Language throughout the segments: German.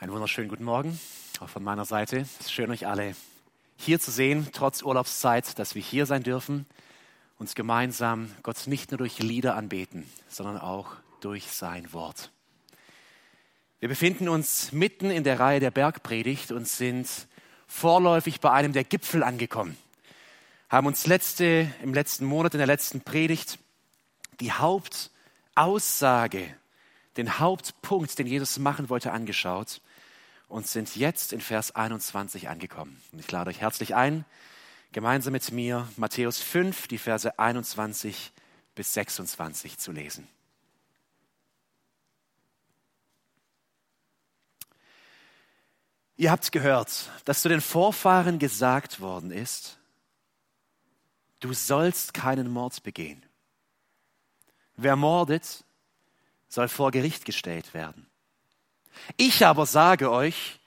Einen wunderschönen guten Morgen, auch von meiner Seite. Es ist schön, euch alle hier zu sehen, trotz Urlaubszeit, dass wir hier sein dürfen, uns gemeinsam Gott nicht nur durch Lieder anbeten, sondern auch durch sein Wort. Wir befinden uns mitten in der Reihe der Bergpredigt und sind vorläufig bei einem der Gipfel angekommen. Haben uns letzte, im letzten Monat, in der letzten Predigt, die Hauptaussage, den Hauptpunkt, den Jesus machen wollte, angeschaut und sind jetzt in Vers 21 angekommen. Und ich lade euch herzlich ein, gemeinsam mit mir Matthäus 5, die Verse 21 bis 26 zu lesen. Ihr habt gehört, dass zu den Vorfahren gesagt worden ist, du sollst keinen Mord begehen. Wer mordet, soll vor Gericht gestellt werden. Ich aber sage euch,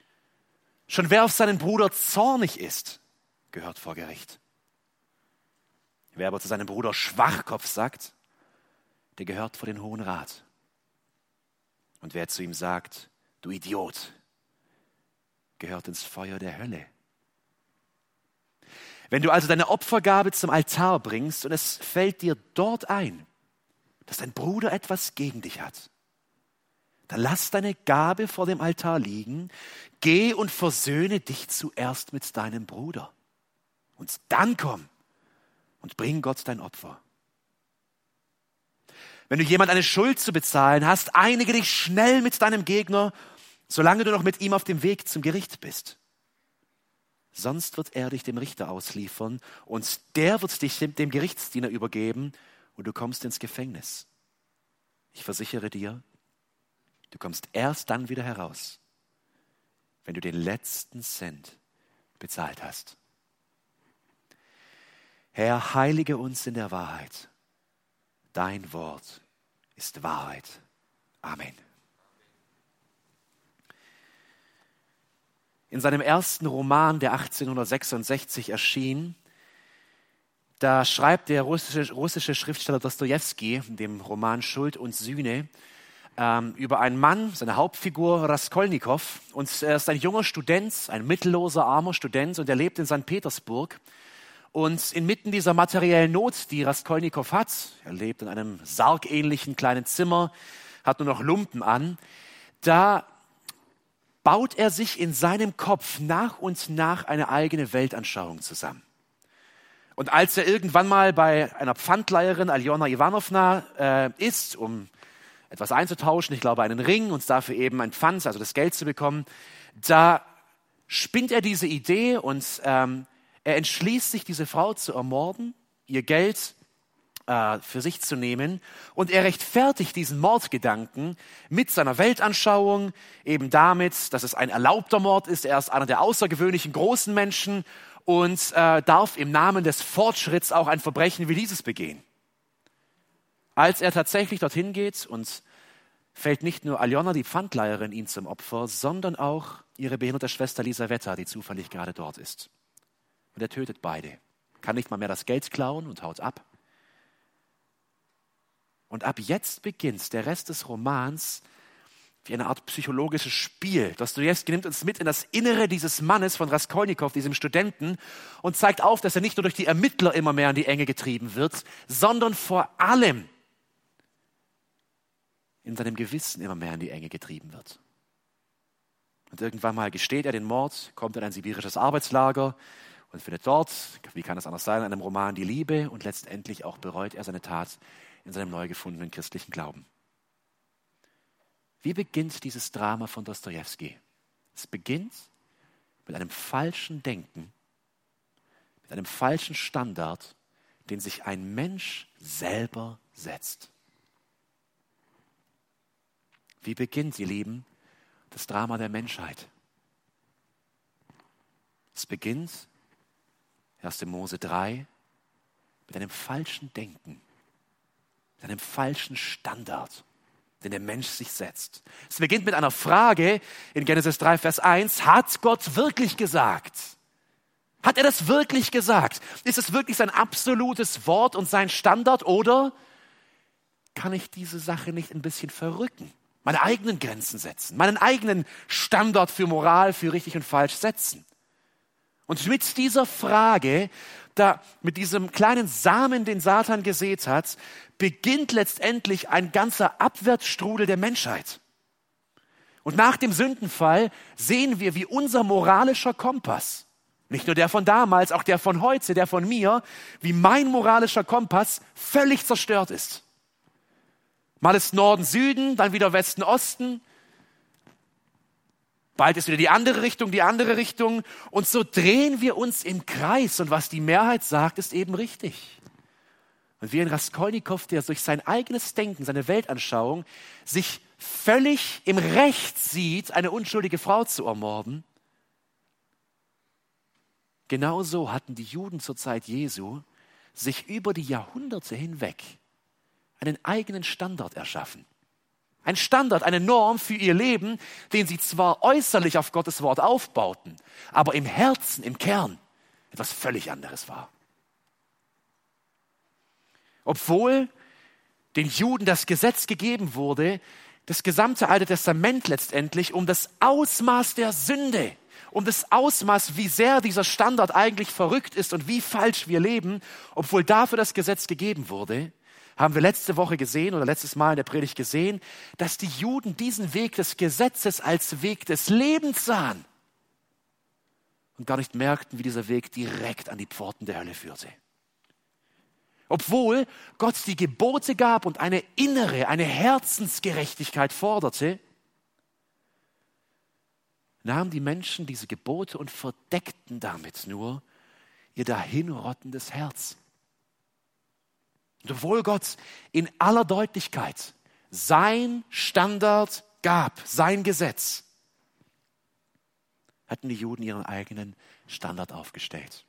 schon wer auf seinen Bruder zornig ist, gehört vor Gericht. Wer aber zu seinem Bruder Schwachkopf sagt, der gehört vor den Hohen Rat. Und wer zu ihm sagt, du Idiot, gehört ins Feuer der Hölle. Wenn du also deine Opfergabe zum Altar bringst und es fällt dir dort ein, dass dein Bruder etwas gegen dich hat, dann lass deine Gabe vor dem Altar liegen, geh und versöhne dich zuerst mit deinem Bruder. Und dann komm und bring Gott dein Opfer. Wenn du jemand eine Schuld zu bezahlen hast, einige dich schnell mit deinem Gegner, solange du noch mit ihm auf dem Weg zum Gericht bist. Sonst wird er dich dem Richter ausliefern und der wird dich dem Gerichtsdiener übergeben und du kommst ins Gefängnis. Ich versichere dir, Du kommst erst dann wieder heraus, wenn du den letzten Cent bezahlt hast. Herr, heilige uns in der Wahrheit. Dein Wort ist Wahrheit. Amen. In seinem ersten Roman, der 1866 erschien, da schreibt der russische, russische Schriftsteller Dostoevsky in dem Roman Schuld und Sühne, ähm, über einen Mann, seine Hauptfigur Raskolnikow. Und er ist ein junger Student, ein mittelloser, armer Student und er lebt in St. Petersburg. Und inmitten dieser materiellen Not, die Raskolnikow hat, er lebt in einem sargähnlichen kleinen Zimmer, hat nur noch Lumpen an, da baut er sich in seinem Kopf nach und nach eine eigene Weltanschauung zusammen. Und als er irgendwann mal bei einer Pfandleiherin Aljona Ivanovna äh, ist, um etwas einzutauschen, ich glaube einen Ring und dafür eben ein Pfand, also das Geld zu bekommen, da spinnt er diese Idee und ähm, er entschließt sich, diese Frau zu ermorden, ihr Geld äh, für sich zu nehmen. Und er rechtfertigt diesen Mordgedanken mit seiner Weltanschauung, eben damit, dass es ein erlaubter Mord ist, er ist einer der außergewöhnlichen großen Menschen und äh, darf im Namen des Fortschritts auch ein Verbrechen wie dieses begehen. Als er tatsächlich dorthin geht und fällt nicht nur Aljona, die Pfandleiherin, ihm zum Opfer, sondern auch ihre behinderte Schwester Lisaveta, die zufällig gerade dort ist. Und er tötet beide, kann nicht mal mehr das Geld klauen und haut ab. Und ab jetzt beginnt der Rest des Romans wie eine Art psychologisches Spiel. Dostoevsky nimmt uns mit in das Innere dieses Mannes von Raskolnikow, diesem Studenten, und zeigt auf, dass er nicht nur durch die Ermittler immer mehr in die Enge getrieben wird, sondern vor allem in seinem Gewissen immer mehr in die Enge getrieben wird. Und irgendwann mal gesteht er den Mord, kommt in ein sibirisches Arbeitslager und findet dort, wie kann es anders sein, in einem Roman die Liebe und letztendlich auch bereut er seine Tat in seinem neu gefundenen christlichen Glauben. Wie beginnt dieses Drama von Dostoevsky? Es beginnt mit einem falschen Denken, mit einem falschen Standard, den sich ein Mensch selber setzt. Wie beginnt, ihr Lieben, das Drama der Menschheit? Es beginnt, 1. Mose 3, mit einem falschen Denken, mit einem falschen Standard, den der Mensch sich setzt. Es beginnt mit einer Frage in Genesis 3, Vers 1. Hat Gott wirklich gesagt? Hat er das wirklich gesagt? Ist es wirklich sein absolutes Wort und sein Standard oder kann ich diese Sache nicht ein bisschen verrücken? Meine eigenen Grenzen setzen, meinen eigenen Standard für Moral, für richtig und falsch setzen. Und mit dieser Frage, da, mit diesem kleinen Samen, den Satan gesät hat, beginnt letztendlich ein ganzer Abwärtsstrudel der Menschheit. Und nach dem Sündenfall sehen wir, wie unser moralischer Kompass, nicht nur der von damals, auch der von heute, der von mir, wie mein moralischer Kompass völlig zerstört ist. Mal ist Norden, Süden, dann wieder Westen, Osten. Bald ist wieder die andere Richtung, die andere Richtung. Und so drehen wir uns im Kreis. Und was die Mehrheit sagt, ist eben richtig. Und wie ein Raskolnikow, der durch sein eigenes Denken, seine Weltanschauung, sich völlig im Recht sieht, eine unschuldige Frau zu ermorden, genauso hatten die Juden zur Zeit Jesu sich über die Jahrhunderte hinweg einen eigenen Standard erschaffen. Ein Standard, eine Norm für ihr Leben, den sie zwar äußerlich auf Gottes Wort aufbauten, aber im Herzen, im Kern etwas völlig anderes war. Obwohl den Juden das Gesetz gegeben wurde, das gesamte Alte Testament letztendlich um das Ausmaß der Sünde, um das Ausmaß, wie sehr dieser Standard eigentlich verrückt ist und wie falsch wir leben, obwohl dafür das Gesetz gegeben wurde, haben wir letzte Woche gesehen oder letztes Mal in der Predigt gesehen, dass die Juden diesen Weg des Gesetzes als Weg des Lebens sahen und gar nicht merkten, wie dieser Weg direkt an die Pforten der Hölle führte. Obwohl Gott die Gebote gab und eine innere, eine Herzensgerechtigkeit forderte, nahmen die Menschen diese Gebote und verdeckten damit nur ihr dahinrottendes Herz. Und obwohl Gott in aller Deutlichkeit sein Standard gab, sein Gesetz, hatten die Juden ihren eigenen Standard aufgestellt.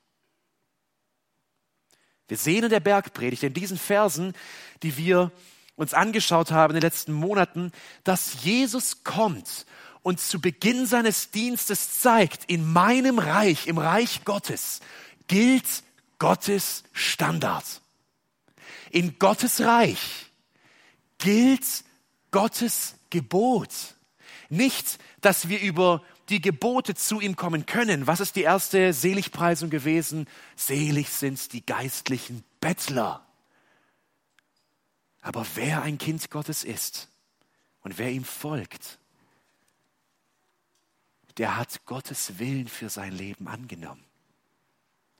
Wir sehen in der Bergpredigt, in diesen Versen, die wir uns angeschaut haben in den letzten Monaten, dass Jesus kommt und zu Beginn seines Dienstes zeigt, in meinem Reich, im Reich Gottes, gilt Gottes Standard. In Gottes Reich gilt Gottes Gebot. Nicht, dass wir über die Gebote zu ihm kommen können. Was ist die erste Seligpreisung gewesen? Selig sind die geistlichen Bettler. Aber wer ein Kind Gottes ist und wer ihm folgt, der hat Gottes Willen für sein Leben angenommen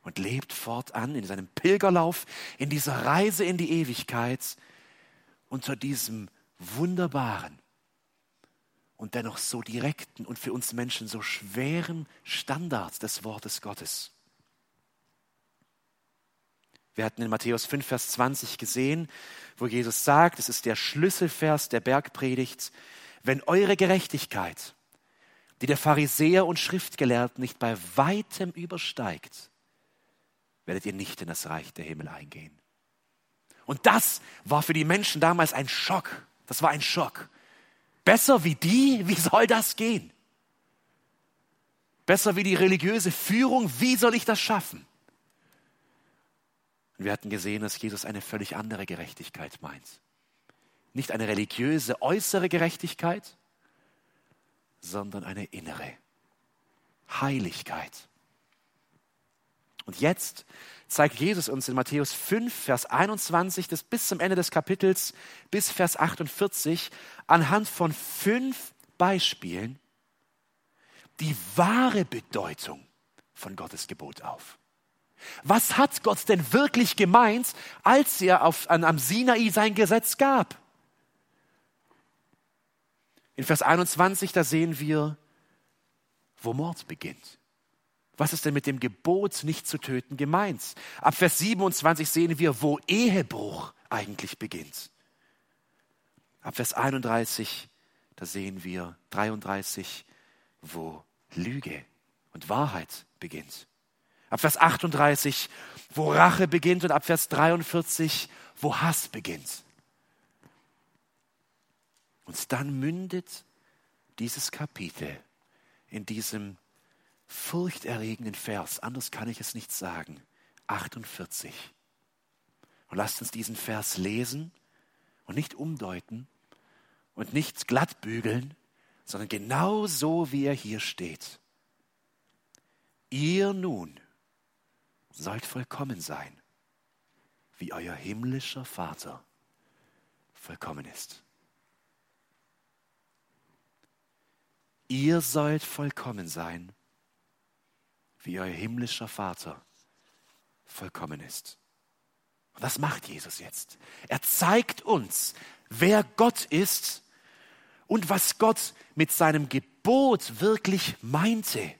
und lebt fortan in seinem Pilgerlauf, in dieser Reise in die Ewigkeit unter diesem wunderbaren und dennoch so direkten und für uns Menschen so schweren Standard des Wortes Gottes. Wir hatten in Matthäus 5, Vers 20 gesehen, wo Jesus sagt, es ist der Schlüsselvers der Bergpredigt, wenn eure Gerechtigkeit, die der Pharisäer und Schriftgelehrten nicht bei weitem übersteigt, werdet ihr nicht in das Reich der Himmel eingehen. Und das war für die Menschen damals ein Schock. Das war ein Schock. Besser wie die? Wie soll das gehen? Besser wie die religiöse Führung? Wie soll ich das schaffen? Und wir hatten gesehen, dass Jesus eine völlig andere Gerechtigkeit meint. Nicht eine religiöse äußere Gerechtigkeit, sondern eine innere Heiligkeit. Und jetzt zeigt Jesus uns in Matthäus 5, Vers 21 das bis zum Ende des Kapitels, bis Vers 48, anhand von fünf Beispielen die wahre Bedeutung von Gottes Gebot auf. Was hat Gott denn wirklich gemeint, als er auf, an, am Sinai sein Gesetz gab? In Vers 21, da sehen wir, wo Mord beginnt. Was ist denn mit dem Gebot, nicht zu töten, gemeint? Ab Vers 27 sehen wir, wo Ehebruch eigentlich beginnt. Ab Vers 31, da sehen wir 33, wo Lüge und Wahrheit beginnt. Ab Vers 38, wo Rache beginnt und ab Vers 43, wo Hass beginnt. Und dann mündet dieses Kapitel in diesem furchterregenden Vers, anders kann ich es nicht sagen, 48. Und lasst uns diesen Vers lesen und nicht umdeuten und nicht glatt bügeln, sondern genau so, wie er hier steht. Ihr nun sollt vollkommen sein, wie euer himmlischer Vater vollkommen ist. Ihr sollt vollkommen sein, wie euer himmlischer Vater vollkommen ist. Und was macht Jesus jetzt? Er zeigt uns, wer Gott ist und was Gott mit seinem Gebot wirklich meinte.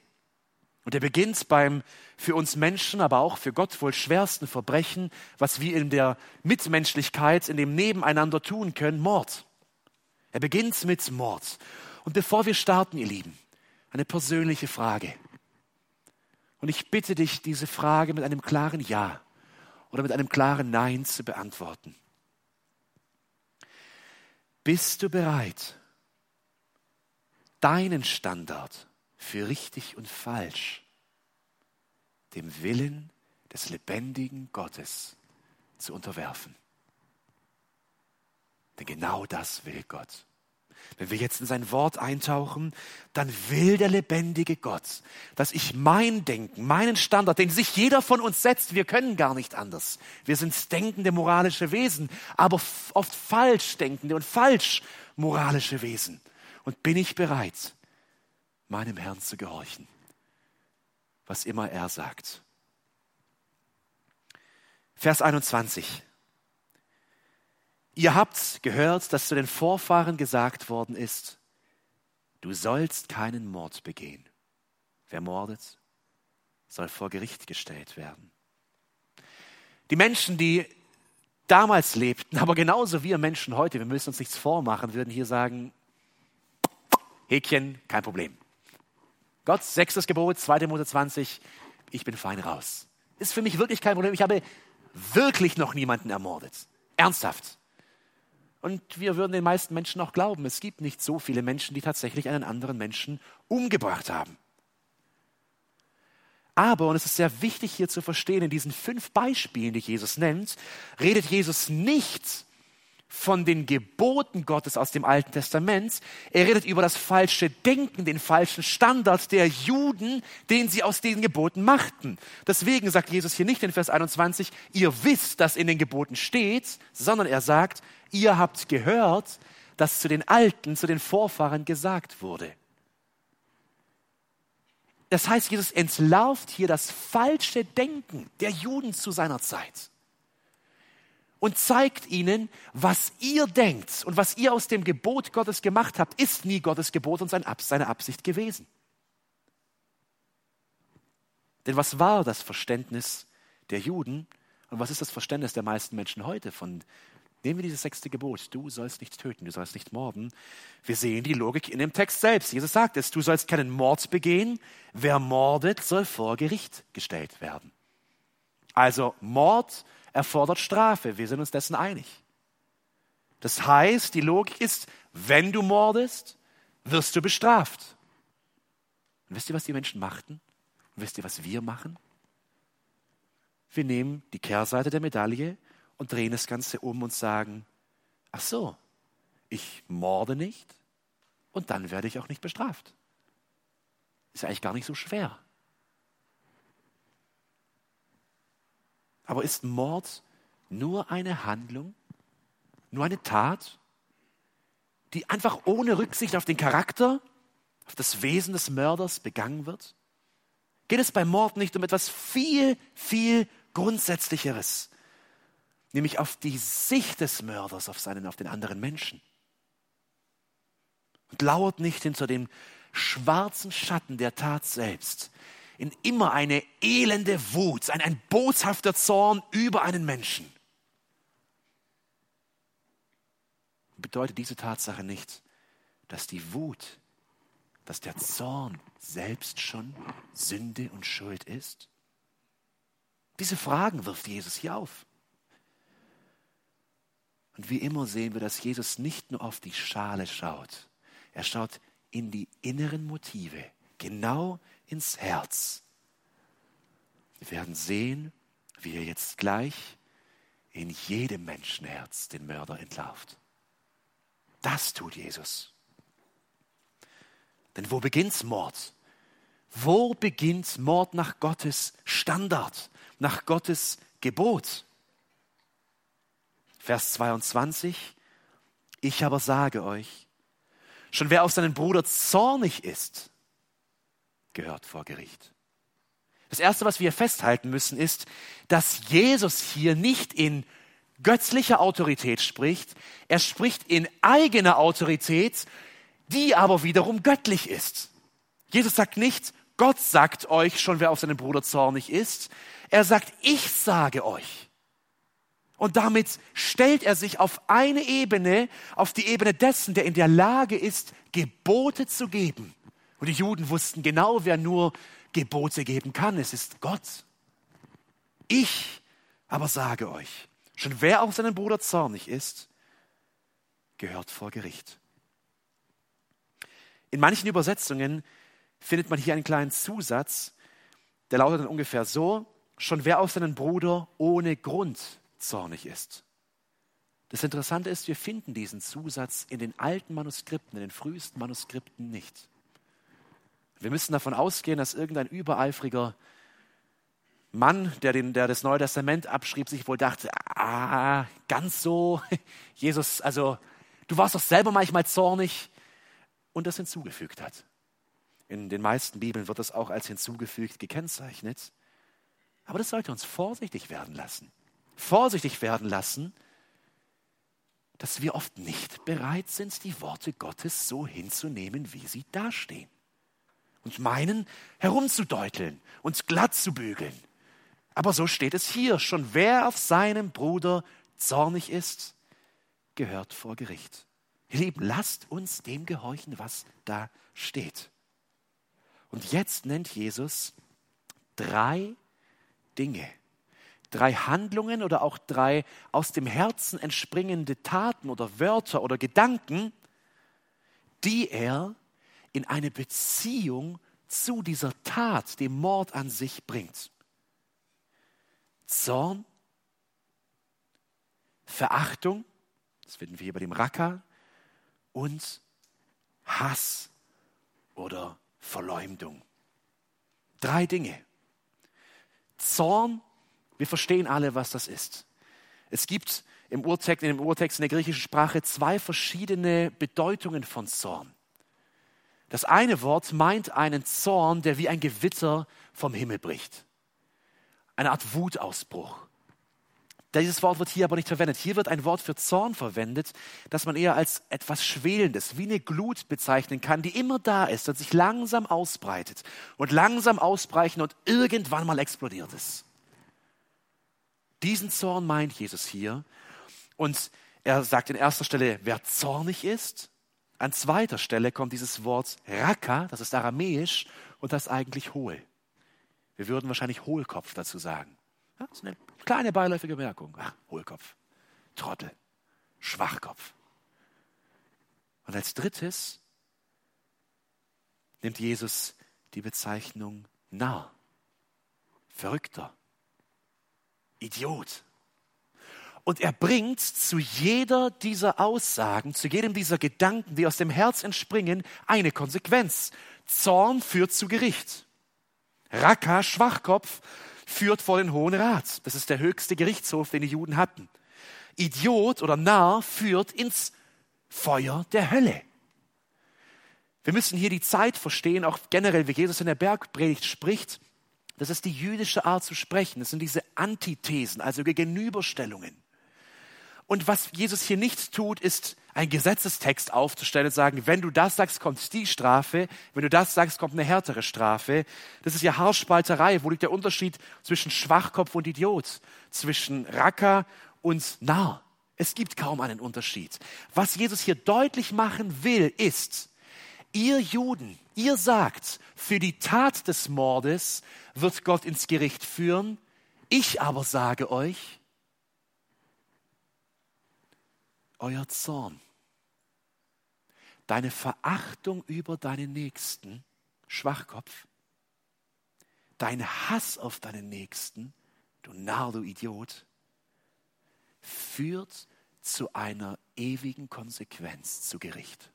Und er beginnt beim für uns Menschen, aber auch für Gott wohl schwersten Verbrechen, was wir in der Mitmenschlichkeit, in dem Nebeneinander tun können, Mord. Er beginnt mit Mord. Und bevor wir starten, ihr Lieben, eine persönliche Frage. Und ich bitte dich, diese Frage mit einem klaren Ja oder mit einem klaren Nein zu beantworten. Bist du bereit, deinen Standard für richtig und falsch dem Willen des lebendigen Gottes zu unterwerfen. Denn genau das will Gott. Wenn wir jetzt in sein Wort eintauchen, dann will der lebendige Gott, dass ich mein Denken, meinen Standard, den sich jeder von uns setzt, wir können gar nicht anders. Wir sind denkende moralische Wesen, aber oft falsch denkende und falsch moralische Wesen. Und bin ich bereit, meinem Herrn zu gehorchen, was immer er sagt. Vers 21. Ihr habt gehört, dass zu den Vorfahren gesagt worden ist, du sollst keinen Mord begehen. Wer mordet, soll vor Gericht gestellt werden. Die Menschen, die damals lebten, aber genauso wir Menschen heute, wir müssen uns nichts vormachen, würden hier sagen, Häkchen, kein Problem. Gott, sechstes Gebot, 2. Mose 20, ich bin fein raus. Ist für mich wirklich kein Problem. Ich habe wirklich noch niemanden ermordet. Ernsthaft. Und wir würden den meisten Menschen auch glauben, es gibt nicht so viele Menschen, die tatsächlich einen anderen Menschen umgebracht haben. Aber, und es ist sehr wichtig hier zu verstehen, in diesen fünf Beispielen, die Jesus nennt, redet Jesus nicht von den Geboten Gottes aus dem Alten Testament. Er redet über das falsche Denken, den falschen Standard der Juden, den sie aus den Geboten machten. Deswegen sagt Jesus hier nicht in Vers 21, ihr wisst, dass in den Geboten steht, sondern er sagt, ihr habt gehört, dass zu den Alten, zu den Vorfahren gesagt wurde. Das heißt, Jesus entlarvt hier das falsche Denken der Juden zu seiner Zeit und zeigt ihnen, was ihr denkt und was ihr aus dem Gebot Gottes gemacht habt, ist nie Gottes Gebot und seine Absicht gewesen. Denn was war das Verständnis der Juden und was ist das Verständnis der meisten Menschen heute von Nehmen wir dieses sechste Gebot, du sollst nicht töten, du sollst nicht morden. Wir sehen die Logik in dem Text selbst. Jesus sagt es, du sollst keinen Mord begehen. Wer mordet, soll vor Gericht gestellt werden. Also Mord erfordert Strafe. Wir sind uns dessen einig. Das heißt, die Logik ist, wenn du mordest, wirst du bestraft. Und wisst ihr, was die Menschen machten? Und wisst ihr, was wir machen? Wir nehmen die Kehrseite der Medaille und drehen das Ganze um und sagen, ach so, ich morde nicht und dann werde ich auch nicht bestraft. Ist ja eigentlich gar nicht so schwer. Aber ist Mord nur eine Handlung, nur eine Tat, die einfach ohne Rücksicht auf den Charakter, auf das Wesen des Mörders begangen wird? Geht es beim Mord nicht um etwas viel, viel Grundsätzlicheres, nämlich auf die Sicht des Mörders auf seinen, auf den anderen Menschen? Und lauert nicht hinter dem schwarzen Schatten der Tat selbst in immer eine elende Wut, ein, ein boshafter Zorn über einen Menschen. Bedeutet diese Tatsache nicht, dass die Wut, dass der Zorn selbst schon Sünde und Schuld ist? Diese Fragen wirft Jesus hier auf. Und wie immer sehen wir, dass Jesus nicht nur auf die Schale schaut, er schaut in die inneren Motive, genau ins Herz. Wir werden sehen, wie er jetzt gleich in jedem Menschenherz den Mörder entlarvt. Das tut Jesus. Denn wo beginnt Mord? Wo beginnt Mord nach Gottes Standard, nach Gottes Gebot? Vers 22. Ich aber sage euch, schon wer auf seinen Bruder zornig ist, gehört vor Gericht. Das Erste, was wir festhalten müssen, ist, dass Jesus hier nicht in götzlicher Autorität spricht, er spricht in eigener Autorität, die aber wiederum göttlich ist. Jesus sagt nicht, Gott sagt euch schon, wer auf seinen Bruder zornig ist. Er sagt, ich sage euch. Und damit stellt er sich auf eine Ebene, auf die Ebene dessen, der in der Lage ist, Gebote zu geben. Und die Juden wussten genau, wer nur Gebote geben kann. Es ist Gott. Ich aber sage euch, schon wer auf seinen Bruder zornig ist, gehört vor Gericht. In manchen Übersetzungen findet man hier einen kleinen Zusatz, der lautet dann ungefähr so, schon wer auf seinen Bruder ohne Grund zornig ist. Das Interessante ist, wir finden diesen Zusatz in den alten Manuskripten, in den frühesten Manuskripten nicht. Wir müssen davon ausgehen, dass irgendein übereifriger Mann, der, den, der das Neue Testament abschrieb, sich wohl dachte, ah, ganz so, Jesus, also du warst doch selber manchmal zornig und das hinzugefügt hat. In den meisten Bibeln wird das auch als hinzugefügt gekennzeichnet. Aber das sollte uns vorsichtig werden lassen. Vorsichtig werden lassen, dass wir oft nicht bereit sind, die Worte Gottes so hinzunehmen, wie sie dastehen und meinen, herumzudeuteln, uns glatt zu bügeln. Aber so steht es hier, schon wer auf seinem Bruder zornig ist, gehört vor Gericht. Ihr Lieben, lasst uns dem gehorchen, was da steht. Und jetzt nennt Jesus drei Dinge, drei Handlungen oder auch drei aus dem Herzen entspringende Taten oder Wörter oder Gedanken, die er in eine Beziehung zu dieser Tat, dem Mord an sich bringt. Zorn, Verachtung, das finden wir hier bei dem Racker, und Hass oder Verleumdung. Drei Dinge. Zorn, wir verstehen alle, was das ist. Es gibt im Urtext, in dem Urtext in der griechischen Sprache zwei verschiedene Bedeutungen von Zorn. Das eine Wort meint einen Zorn, der wie ein Gewitter vom Himmel bricht. Eine Art Wutausbruch. Dieses Wort wird hier aber nicht verwendet. Hier wird ein Wort für Zorn verwendet, das man eher als etwas Schwelendes, wie eine Glut bezeichnen kann, die immer da ist und sich langsam ausbreitet und langsam ausbrechen und irgendwann mal explodiert es. Diesen Zorn meint Jesus hier. Und er sagt in erster Stelle, wer zornig ist, an zweiter Stelle kommt dieses Wort Raka, das ist aramäisch und das ist eigentlich hohl. Wir würden wahrscheinlich Hohlkopf dazu sagen. Ja, das ist eine kleine beiläufige Bemerkung. Ach, Hohlkopf, Trottel, Schwachkopf. Und als drittes nimmt Jesus die Bezeichnung Narr, Verrückter, Idiot. Und er bringt zu jeder dieser Aussagen, zu jedem dieser Gedanken, die aus dem Herz entspringen, eine Konsequenz. Zorn führt zu Gericht. Raka, Schwachkopf, führt vor den Hohen Rat. Das ist der höchste Gerichtshof, den die Juden hatten. Idiot oder Narr führt ins Feuer der Hölle. Wir müssen hier die Zeit verstehen, auch generell, wie Jesus in der Bergpredigt spricht. Das ist die jüdische Art zu sprechen. Das sind diese Antithesen, also Gegenüberstellungen. Und was Jesus hier nicht tut, ist einen Gesetzestext aufzustellen und sagen, wenn du das sagst, kommt die Strafe, wenn du das sagst, kommt eine härtere Strafe. Das ist ja Haarspalterei. Wo liegt der Unterschied zwischen Schwachkopf und Idiot, zwischen Racker und Narr? Es gibt kaum einen Unterschied. Was Jesus hier deutlich machen will, ist, ihr Juden, ihr sagt, für die Tat des Mordes wird Gott ins Gericht führen. Ich aber sage euch, euer Zorn, deine Verachtung über deinen Nächsten, Schwachkopf, dein Hass auf deinen Nächsten, du Narr, du Idiot, führt zu einer ewigen Konsequenz, zu Gericht.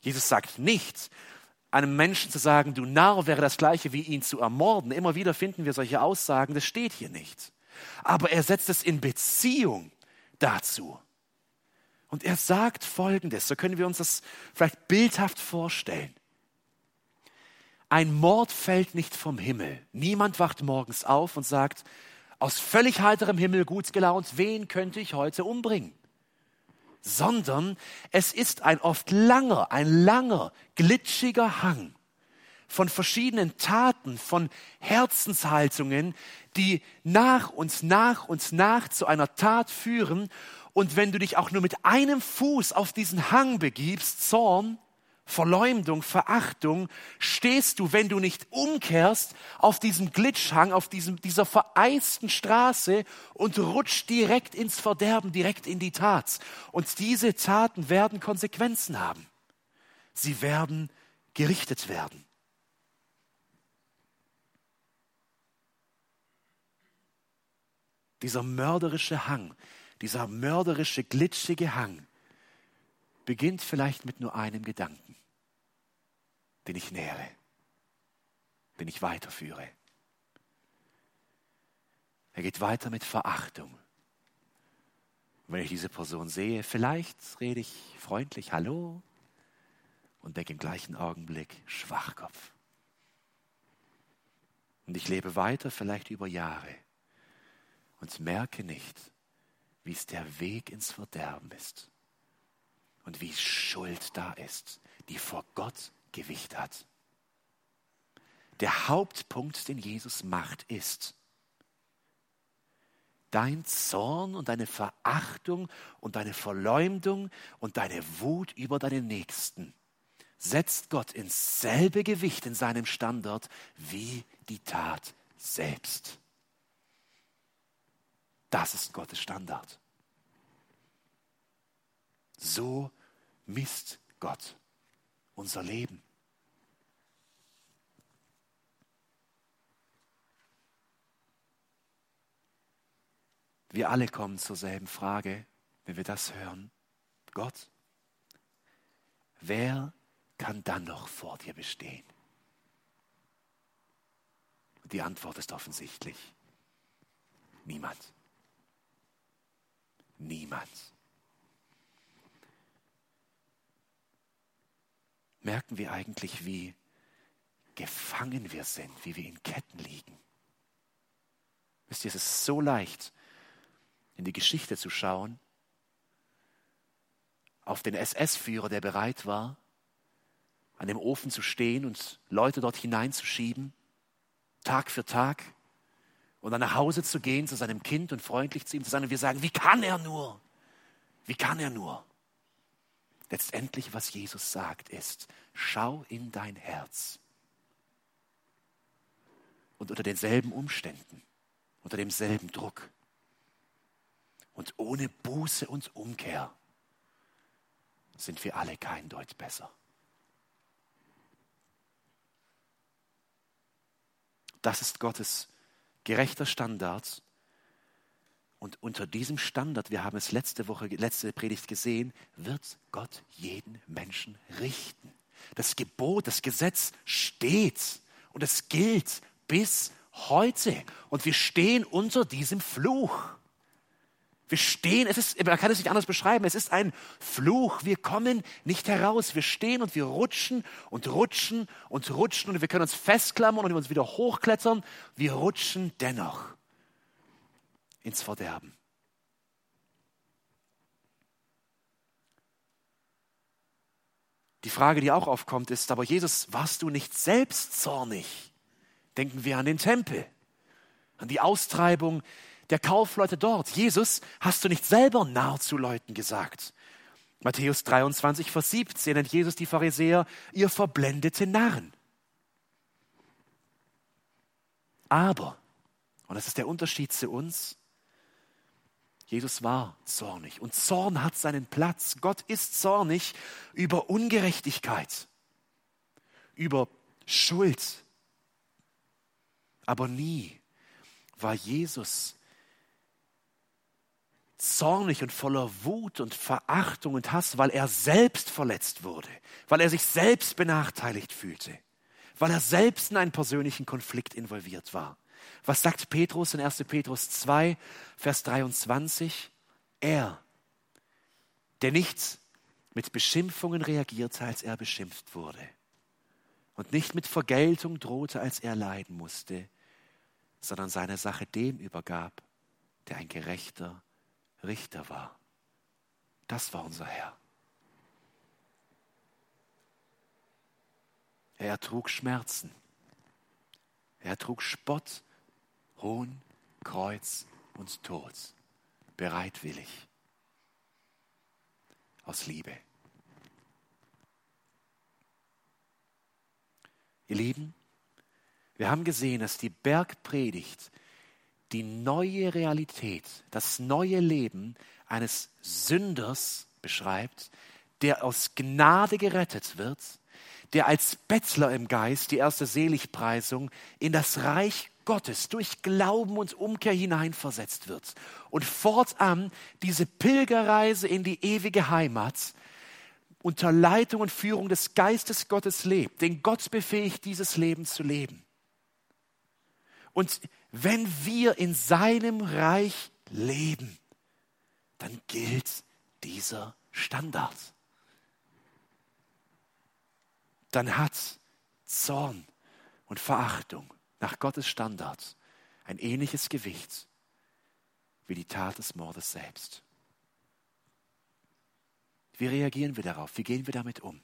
Jesus sagt nicht, einem Menschen zu sagen, du Narr, wäre das gleiche wie ihn zu ermorden. Immer wieder finden wir solche Aussagen, das steht hier nicht. Aber er setzt es in Beziehung dazu. Und er sagt Folgendes, so können wir uns das vielleicht bildhaft vorstellen. Ein Mord fällt nicht vom Himmel. Niemand wacht morgens auf und sagt, aus völlig heiterem Himmel gut gelaunt, wen könnte ich heute umbringen? Sondern es ist ein oft langer, ein langer, glitschiger Hang von verschiedenen Taten, von Herzenshaltungen, die nach und nach und nach zu einer Tat führen. Und wenn du dich auch nur mit einem Fuß auf diesen Hang begibst, Zorn, Verleumdung, Verachtung, stehst du, wenn du nicht umkehrst, auf diesem Glitschhang, auf diesem, dieser vereisten Straße und rutscht direkt ins Verderben, direkt in die Tat. Und diese Taten werden Konsequenzen haben. Sie werden gerichtet werden. Dieser mörderische Hang, dieser mörderische, glitschige Hang beginnt vielleicht mit nur einem Gedanken, den ich nähere, den ich weiterführe. Er geht weiter mit Verachtung. Wenn ich diese Person sehe, vielleicht rede ich freundlich Hallo und denke im gleichen Augenblick Schwachkopf. Und ich lebe weiter, vielleicht über Jahre und merke nicht, wie es der Weg ins Verderben ist und wie Schuld da ist, die vor Gott Gewicht hat. Der Hauptpunkt, den Jesus macht, ist, dein Zorn und deine Verachtung und deine Verleumdung und deine Wut über deinen Nächsten setzt Gott ins selbe Gewicht in seinem Standard wie die Tat selbst. Das ist Gottes Standard. So misst Gott unser Leben. Wir alle kommen zur selben Frage, wenn wir das hören. Gott, wer kann dann noch vor dir bestehen? Die Antwort ist offensichtlich. Niemand. Niemand. Merken wir eigentlich, wie gefangen wir sind, wie wir in Ketten liegen. Wisst ihr, es ist so leicht, in die Geschichte zu schauen, auf den SS-Führer, der bereit war, an dem Ofen zu stehen und Leute dort hineinzuschieben, Tag für Tag, und dann nach Hause zu gehen zu seinem Kind und freundlich zu ihm zu sein. Und wir sagen, wie kann er nur? Wie kann er nur? Letztendlich, was Jesus sagt, ist, schau in dein Herz. Und unter denselben Umständen, unter demselben Druck und ohne Buße und Umkehr sind wir alle kein Deut besser. Das ist Gottes gerechter Standard. Und unter diesem Standard, wir haben es letzte Woche, letzte Predigt gesehen, wird Gott jeden Menschen richten. Das Gebot, das Gesetz steht und es gilt bis heute. Und wir stehen unter diesem Fluch. Wir stehen, es ist, man kann es nicht anders beschreiben, es ist ein Fluch. Wir kommen nicht heraus. Wir stehen und wir rutschen und rutschen und rutschen und wir können uns festklammern und uns wieder hochklettern. Wir rutschen dennoch ins Verderben. Die Frage, die auch aufkommt, ist, aber Jesus, warst du nicht selbst zornig? Denken wir an den Tempel, an die Austreibung der Kaufleute dort. Jesus, hast du nicht selber Narr zu Leuten gesagt? Matthäus 23, Vers 17 nennt Jesus die Pharisäer, ihr verblendete Narren. Aber, und das ist der Unterschied zu uns, Jesus war zornig und Zorn hat seinen Platz. Gott ist zornig über Ungerechtigkeit, über Schuld. Aber nie war Jesus zornig und voller Wut und Verachtung und Hass, weil er selbst verletzt wurde, weil er sich selbst benachteiligt fühlte, weil er selbst in einen persönlichen Konflikt involviert war. Was sagt Petrus in 1. Petrus 2, Vers 23? Er, der nicht mit Beschimpfungen reagierte, als er beschimpft wurde und nicht mit Vergeltung drohte, als er leiden musste, sondern seine Sache dem übergab, der ein gerechter Richter war. Das war unser Herr. Er ertrug Schmerzen. Er ertrug Spott, Hohn, Kreuz und Tod. Bereitwillig. Aus Liebe. Ihr Lieben, wir haben gesehen, dass die Bergpredigt die neue Realität, das neue Leben eines Sünders beschreibt, der aus Gnade gerettet wird, der als Bettler im Geist die erste Seligpreisung in das Reich Gottes durch Glauben und Umkehr hineinversetzt wird und fortan diese Pilgerreise in die ewige Heimat unter Leitung und Führung des Geistes Gottes lebt, den Gott befähigt, dieses Leben zu leben. Und wenn wir in seinem Reich leben, dann gilt dieser Standard. Dann hat Zorn und Verachtung nach Gottes Standard ein ähnliches Gewicht wie die Tat des Mordes selbst. Wie reagieren wir darauf? Wie gehen wir damit um?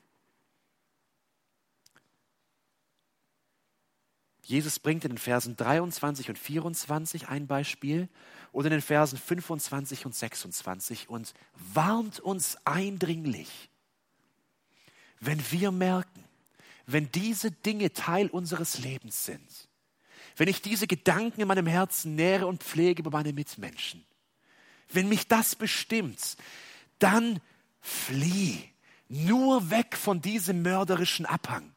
Jesus bringt in den Versen 23 und 24 ein Beispiel und in den Versen 25 und 26 und warnt uns eindringlich, wenn wir merken, wenn diese Dinge Teil unseres Lebens sind, wenn ich diese Gedanken in meinem Herzen nähre und pflege über meine Mitmenschen, wenn mich das bestimmt, dann flieh nur weg von diesem mörderischen Abhang.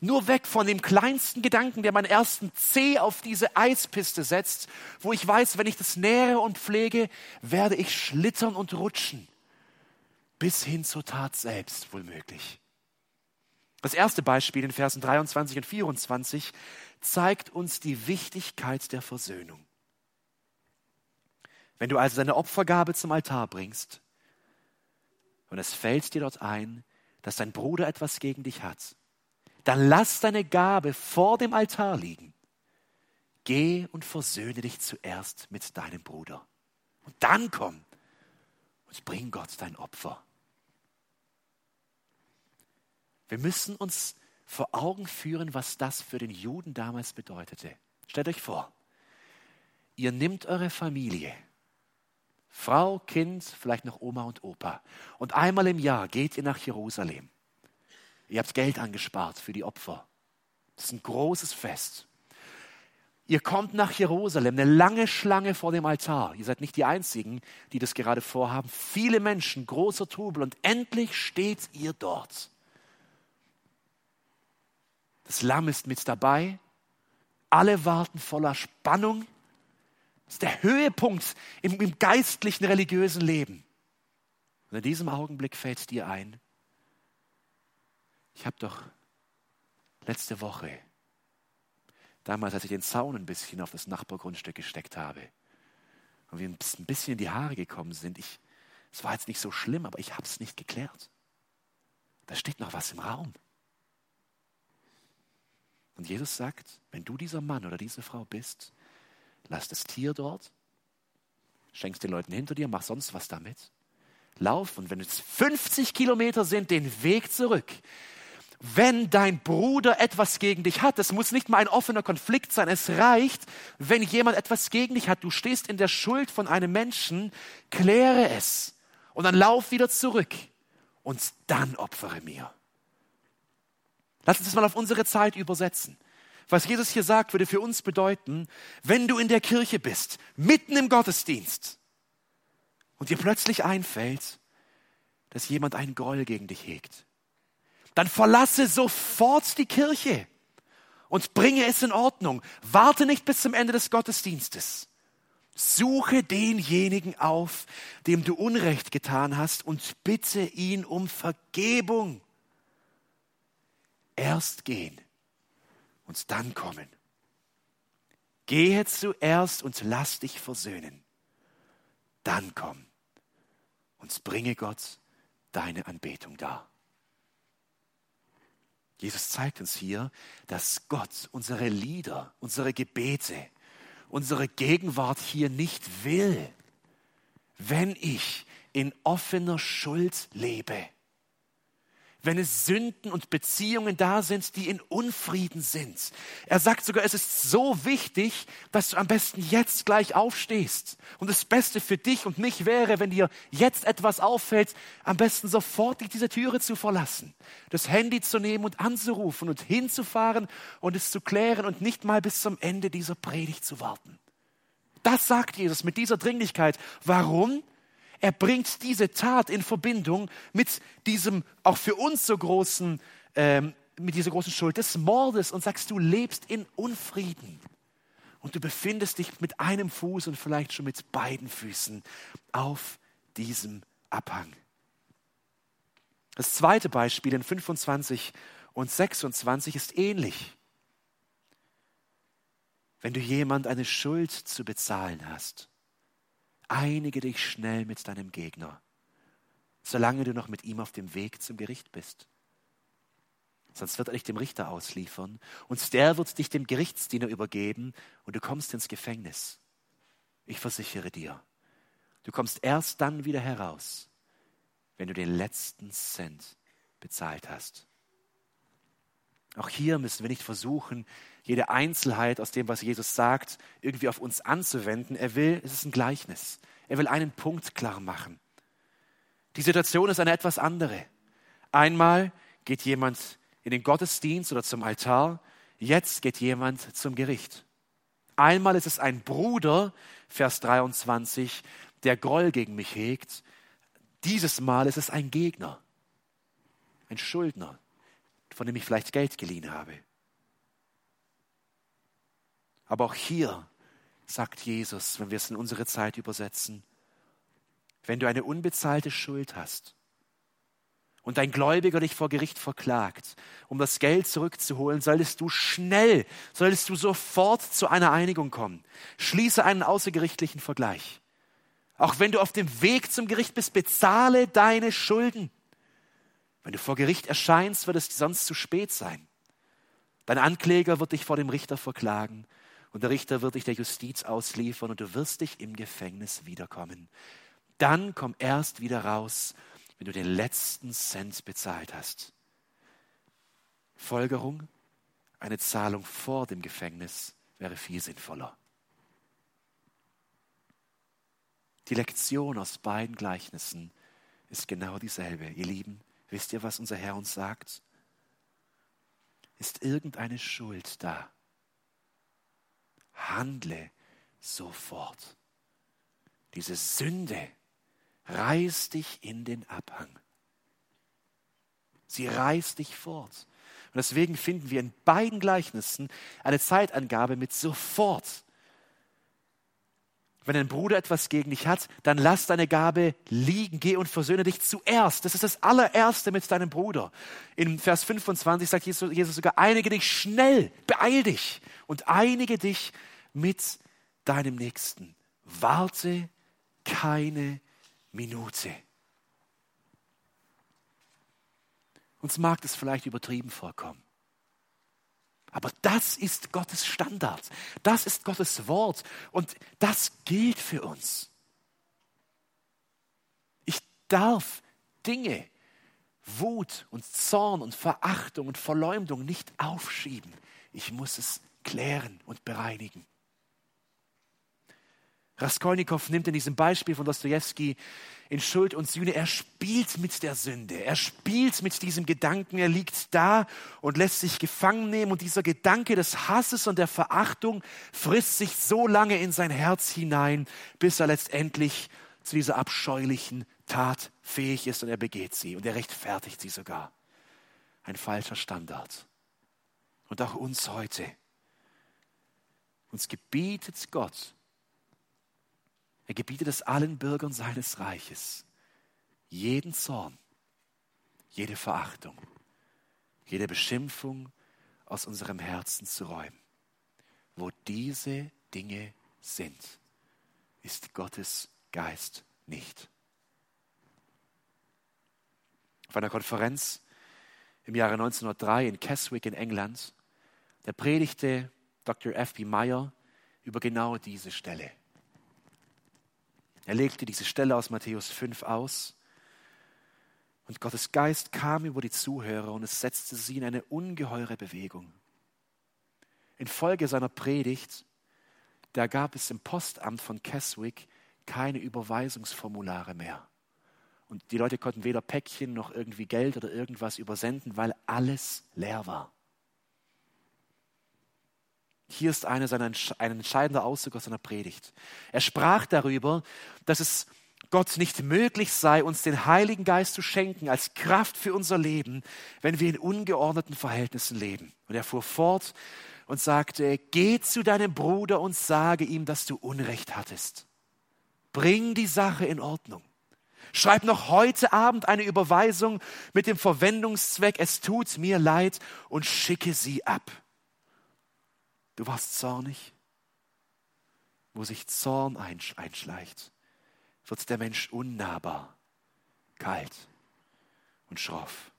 Nur weg von dem kleinsten Gedanken, der meinen ersten Zeh auf diese Eispiste setzt, wo ich weiß, wenn ich das nähere und pflege, werde ich schlittern und rutschen. Bis hin zur Tat selbst, wohlmöglich. Das erste Beispiel in Versen 23 und 24 zeigt uns die Wichtigkeit der Versöhnung. Wenn du also deine Opfergabe zum Altar bringst und es fällt dir dort ein, dass dein Bruder etwas gegen dich hat, dann lass deine Gabe vor dem Altar liegen. Geh und versöhne dich zuerst mit deinem Bruder. Und dann komm und bring Gott dein Opfer. Wir müssen uns vor Augen führen, was das für den Juden damals bedeutete. Stellt euch vor, ihr nehmt eure Familie, Frau, Kind, vielleicht noch Oma und Opa, und einmal im Jahr geht ihr nach Jerusalem. Ihr habt Geld angespart für die Opfer. Das ist ein großes Fest. Ihr kommt nach Jerusalem, eine lange Schlange vor dem Altar. Ihr seid nicht die Einzigen, die das gerade vorhaben. Viele Menschen, großer Trubel und endlich steht ihr dort. Das Lamm ist mit dabei. Alle warten voller Spannung. Das ist der Höhepunkt im, im geistlichen, religiösen Leben. Und in diesem Augenblick fällt dir ein, ich habe doch letzte Woche, damals, als ich den Zaun ein bisschen auf das Nachbargrundstück gesteckt habe und wir ein bisschen in die Haare gekommen sind, ich, es war jetzt nicht so schlimm, aber ich habe es nicht geklärt. Da steht noch was im Raum. Und Jesus sagt, wenn du dieser Mann oder diese Frau bist, lass das Tier dort, schenkst den Leuten hinter dir, mach sonst was damit. Lauf und wenn es 50 Kilometer sind, den Weg zurück wenn dein Bruder etwas gegen dich hat. Es muss nicht mal ein offener Konflikt sein. Es reicht, wenn jemand etwas gegen dich hat. Du stehst in der Schuld von einem Menschen, kläre es und dann lauf wieder zurück und dann opfere mir. Lass uns das mal auf unsere Zeit übersetzen. Was Jesus hier sagt, würde für uns bedeuten, wenn du in der Kirche bist, mitten im Gottesdienst und dir plötzlich einfällt, dass jemand einen Groll gegen dich hegt dann verlasse sofort die Kirche und bringe es in Ordnung. Warte nicht bis zum Ende des Gottesdienstes. Suche denjenigen auf, dem du Unrecht getan hast und bitte ihn um Vergebung. Erst gehen und dann kommen. Gehe zuerst und lass dich versöhnen. Dann komm und bringe Gott deine Anbetung dar. Jesus zeigt uns hier, dass Gott unsere Lieder, unsere Gebete, unsere Gegenwart hier nicht will, wenn ich in offener Schuld lebe wenn es Sünden und Beziehungen da sind, die in Unfrieden sind. Er sagt sogar, es ist so wichtig, dass du am besten jetzt gleich aufstehst. Und das Beste für dich und mich wäre, wenn dir jetzt etwas auffällt, am besten sofort diese Türe zu verlassen, das Handy zu nehmen und anzurufen und hinzufahren und es zu klären und nicht mal bis zum Ende dieser Predigt zu warten. Das sagt Jesus mit dieser Dringlichkeit. Warum? Er bringt diese Tat in Verbindung mit diesem auch für uns so großen, ähm, mit dieser großen Schuld des Mordes und sagst, du lebst in Unfrieden. Und du befindest dich mit einem Fuß und vielleicht schon mit beiden Füßen auf diesem Abhang. Das zweite Beispiel in 25 und 26 ist ähnlich. Wenn du jemand eine Schuld zu bezahlen hast, Einige dich schnell mit deinem Gegner, solange du noch mit ihm auf dem Weg zum Gericht bist. Sonst wird er dich dem Richter ausliefern und der wird dich dem Gerichtsdiener übergeben und du kommst ins Gefängnis. Ich versichere dir, du kommst erst dann wieder heraus, wenn du den letzten Cent bezahlt hast. Auch hier müssen wir nicht versuchen, jede Einzelheit aus dem, was Jesus sagt, irgendwie auf uns anzuwenden. Er will, es ist ein Gleichnis. Er will einen Punkt klar machen. Die Situation ist eine etwas andere. Einmal geht jemand in den Gottesdienst oder zum Altar, jetzt geht jemand zum Gericht. Einmal ist es ein Bruder, Vers 23, der Groll gegen mich hegt. Dieses Mal ist es ein Gegner, ein Schuldner, von dem ich vielleicht Geld geliehen habe. Aber auch hier sagt Jesus, wenn wir es in unsere Zeit übersetzen, wenn du eine unbezahlte Schuld hast und dein Gläubiger dich vor Gericht verklagt, um das Geld zurückzuholen, solltest du schnell, solltest du sofort zu einer Einigung kommen. Schließe einen außergerichtlichen Vergleich. Auch wenn du auf dem Weg zum Gericht bist, bezahle deine Schulden. Wenn du vor Gericht erscheinst, wird es sonst zu spät sein. Dein Ankläger wird dich vor dem Richter verklagen und der Richter wird dich der Justiz ausliefern und du wirst dich im Gefängnis wiederkommen. Dann komm erst wieder raus, wenn du den letzten Cent bezahlt hast. Folgerung, eine Zahlung vor dem Gefängnis wäre viel sinnvoller. Die Lektion aus beiden Gleichnissen ist genau dieselbe. Ihr Lieben, wisst ihr, was unser Herr uns sagt? Ist irgendeine Schuld da? handle sofort. Diese Sünde reißt dich in den Abhang. Sie reißt dich fort. Und deswegen finden wir in beiden Gleichnissen eine Zeitangabe mit sofort. Wenn ein Bruder etwas gegen dich hat, dann lass deine Gabe liegen, geh und versöhne dich zuerst. Das ist das allererste mit deinem Bruder. In Vers 25 sagt Jesus sogar, einige dich schnell, beeil dich und einige dich mit deinem Nächsten. Warte keine Minute. Uns mag das vielleicht übertrieben vorkommen. Aber das ist Gottes Standard. Das ist Gottes Wort. Und das gilt für uns. Ich darf Dinge, Wut und Zorn und Verachtung und Verleumdung nicht aufschieben. Ich muss es klären und bereinigen. Raskolnikow nimmt in diesem Beispiel von Dostoevsky in Schuld und Sühne, er spielt mit der Sünde, er spielt mit diesem Gedanken, er liegt da und lässt sich gefangen nehmen und dieser Gedanke des Hasses und der Verachtung frisst sich so lange in sein Herz hinein, bis er letztendlich zu dieser abscheulichen Tat fähig ist und er begeht sie und er rechtfertigt sie sogar. Ein falscher Standard. Und auch uns heute. Uns gebietet Gott, Er gebietet es allen Bürgern seines Reiches, jeden Zorn, jede Verachtung, jede Beschimpfung aus unserem Herzen zu räumen. Wo diese Dinge sind, ist Gottes Geist nicht. Auf einer Konferenz im Jahre 1903 in Keswick in England, da predigte Dr. F.B. Meyer über genau diese Stelle. Er legte diese Stelle aus Matthäus 5 aus und Gottes Geist kam über die Zuhörer und es setzte sie in eine ungeheure Bewegung. Infolge seiner Predigt, da gab es im Postamt von Keswick keine Überweisungsformulare mehr. Und die Leute konnten weder Päckchen noch irgendwie Geld oder irgendwas übersenden, weil alles leer war. Hier ist eine seiner, ein entscheidender Auszug aus seiner Predigt. Er sprach darüber, dass es Gott nicht möglich sei, uns den Heiligen Geist zu schenken als Kraft für unser Leben, wenn wir in ungeordneten Verhältnissen leben. Und er fuhr fort und sagte, geh zu deinem Bruder und sage ihm, dass du Unrecht hattest. Bring die Sache in Ordnung. Schreib noch heute Abend eine Überweisung mit dem Verwendungszweck, es tut mir leid und schicke sie ab. Du warst zornig. Wo sich Zorn einschleicht, wird der Mensch unnahbar, kalt und schroff.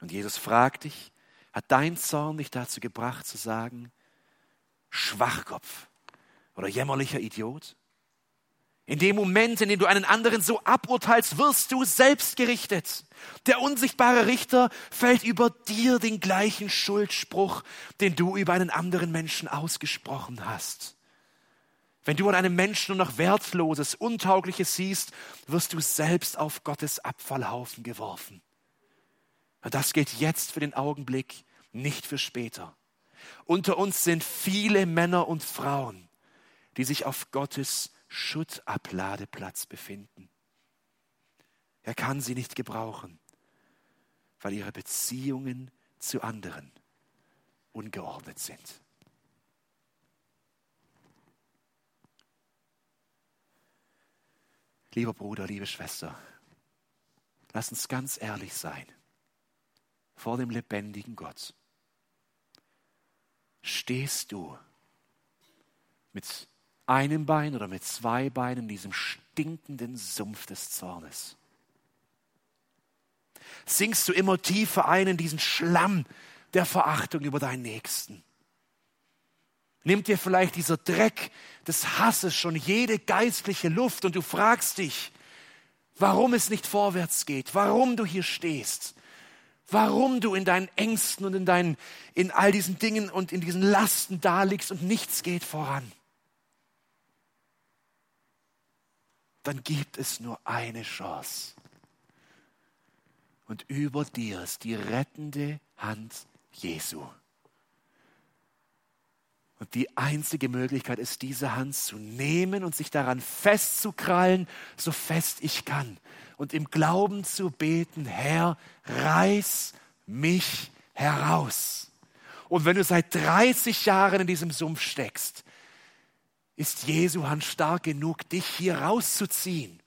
Und Jesus fragt dich, hat dein Zorn dich dazu gebracht zu sagen, Schwachkopf oder jämmerlicher Idiot? In dem Moment, in dem du einen anderen so aburteilst, wirst du selbst gerichtet. Der unsichtbare Richter fällt über dir den gleichen Schuldspruch, den du über einen anderen Menschen ausgesprochen hast. Wenn du an einem Menschen nur noch Wertloses, Untaugliches siehst, wirst du selbst auf Gottes Abfallhaufen geworfen. Das gilt jetzt für den Augenblick, nicht für später. Unter uns sind viele Männer und Frauen, die sich auf Gottes Schuttabladeplatz befinden. Er kann sie nicht gebrauchen, weil ihre Beziehungen zu anderen ungeordnet sind. Lieber Bruder, liebe Schwester, lass uns ganz ehrlich sein vor dem lebendigen Gott. Stehst du mit einem Bein oder mit zwei Beinen in diesem stinkenden Sumpf des Zornes? Sinkst du immer tiefer ein in diesen Schlamm der Verachtung über deinen Nächsten? Nimmt dir vielleicht dieser Dreck des Hasses schon jede geistliche Luft und du fragst dich, warum es nicht vorwärts geht, warum du hier stehst, warum du in deinen Ängsten und in, deinen, in all diesen Dingen und in diesen Lasten da liegst und nichts geht voran. Dann gibt es nur eine Chance. Und über dir ist die rettende Hand Jesu. Und die einzige Möglichkeit ist, diese Hand zu nehmen und sich daran festzukrallen, so fest ich kann. Und im Glauben zu beten, Herr, reiß mich heraus. Und wenn du seit 30 Jahren in diesem Sumpf steckst, ist Jesu Hand stark genug, dich hier rauszuziehen.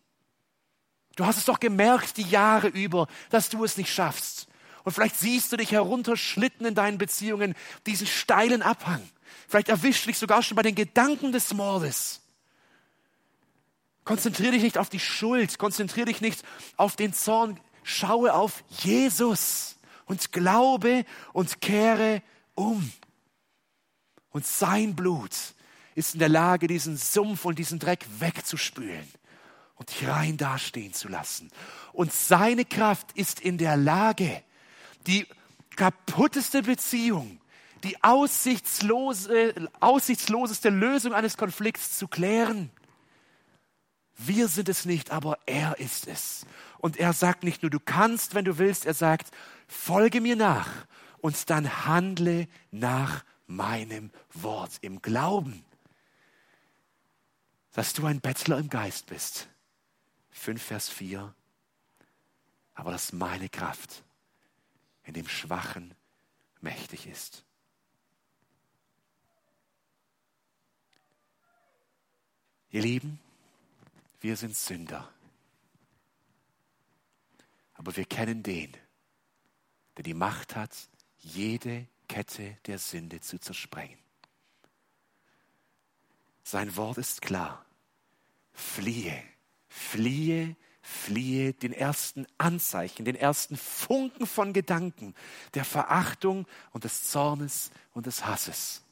Du hast es doch gemerkt die Jahre über, dass du es nicht schaffst. Und vielleicht siehst du dich herunterschlitten in deinen Beziehungen, diesen steilen Abhang. Vielleicht erwischt dich sogar schon bei den Gedanken des Mordes. Konzentriere dich nicht auf die Schuld, konzentriere dich nicht auf den Zorn, schaue auf Jesus und glaube und kehre um. Und sein Blut ist in der Lage, diesen Sumpf und diesen Dreck wegzuspülen und dich rein dastehen zu lassen. Und seine Kraft ist in der Lage, die kaputteste Beziehung die aussichtslose, aussichtsloseste Lösung eines Konflikts zu klären. Wir sind es nicht, aber er ist es. Und er sagt nicht nur, du kannst, wenn du willst, er sagt, folge mir nach und dann handle nach meinem Wort im Glauben, dass du ein Bettler im Geist bist. 5 Vers 4. Aber dass meine Kraft in dem Schwachen mächtig ist. Ihr Lieben, wir sind Sünder. Aber wir kennen den, der die Macht hat, jede Kette der Sünde zu zersprengen. Sein Wort ist klar. Fliehe, fliehe, fliehe den ersten Anzeichen, den ersten Funken von Gedanken der Verachtung und des Zornes und des Hasses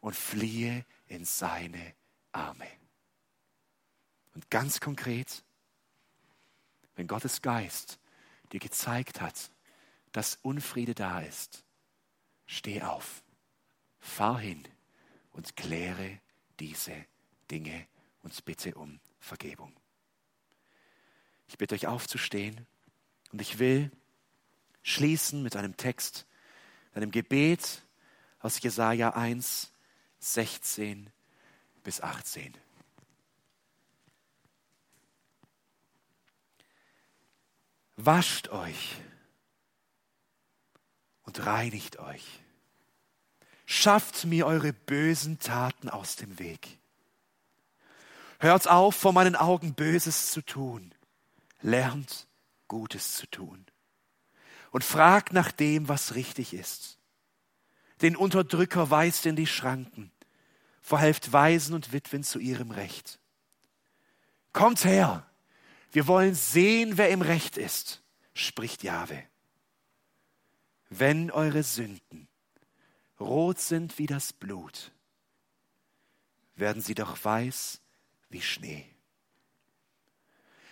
und fliehe in seine Arme. Und ganz konkret, wenn Gottes Geist dir gezeigt hat, dass Unfriede da ist, steh auf, fahr hin und kläre diese Dinge und bitte um Vergebung. Ich bitte euch aufzustehen und ich will schließen mit einem Text, einem Gebet aus Jesaja 1, 16 bis 18. Wascht euch und reinigt euch. Schafft mir eure bösen Taten aus dem Weg. Hört auf, vor meinen Augen Böses zu tun. Lernt Gutes zu tun. Und fragt nach dem, was richtig ist. Den Unterdrücker weist in die Schranken. Verhelft Waisen und Witwen zu ihrem Recht. Kommt her, wir wollen sehen, wer im Recht ist, spricht Jahwe wenn eure Sünden rot sind wie das Blut, werden sie doch weiß wie Schnee.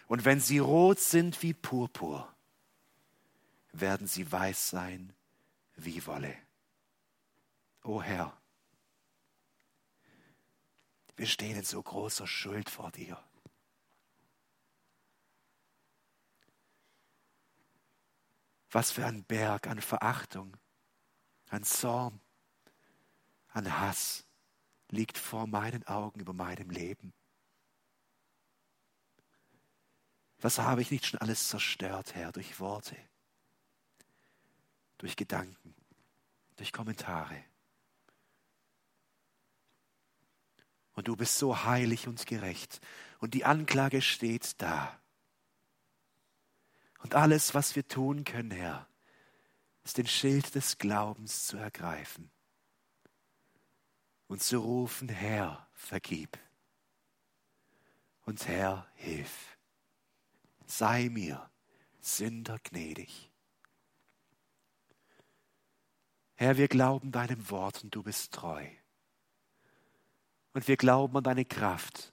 Und wenn sie rot sind wie Purpur, werden sie weiß sein wie Wolle. O Herr, wir stehen in so großer Schuld vor dir. Was für ein Berg an Verachtung, an Zorn, an Hass liegt vor meinen Augen über meinem Leben. Was habe ich nicht schon alles zerstört, Herr, durch Worte, durch Gedanken, durch Kommentare. Und du bist so heilig und gerecht. Und die Anklage steht da. Und alles, was wir tun können, Herr, ist den Schild des Glaubens zu ergreifen und zu rufen, Herr, vergib. Und Herr, hilf. Sei mir, Sünder, gnädig. Herr, wir glauben deinem Wort und du bist treu. Und wir glauben an deine Kraft,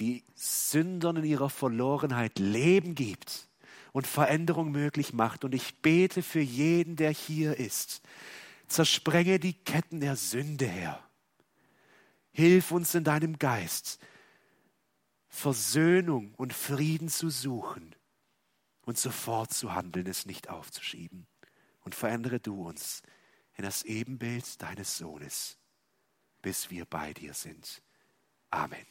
die Sündern in ihrer Verlorenheit Leben gibt und Veränderung möglich macht. Und ich bete für jeden, der hier ist. Zersprenge die Ketten der Sünde, Herr. Hilf uns in deinem Geist, Versöhnung und Frieden zu suchen und sofort zu handeln, es nicht aufzuschieben. Und verändere du uns in das Ebenbild deines Sohnes, bis wir bei dir sind. Amen.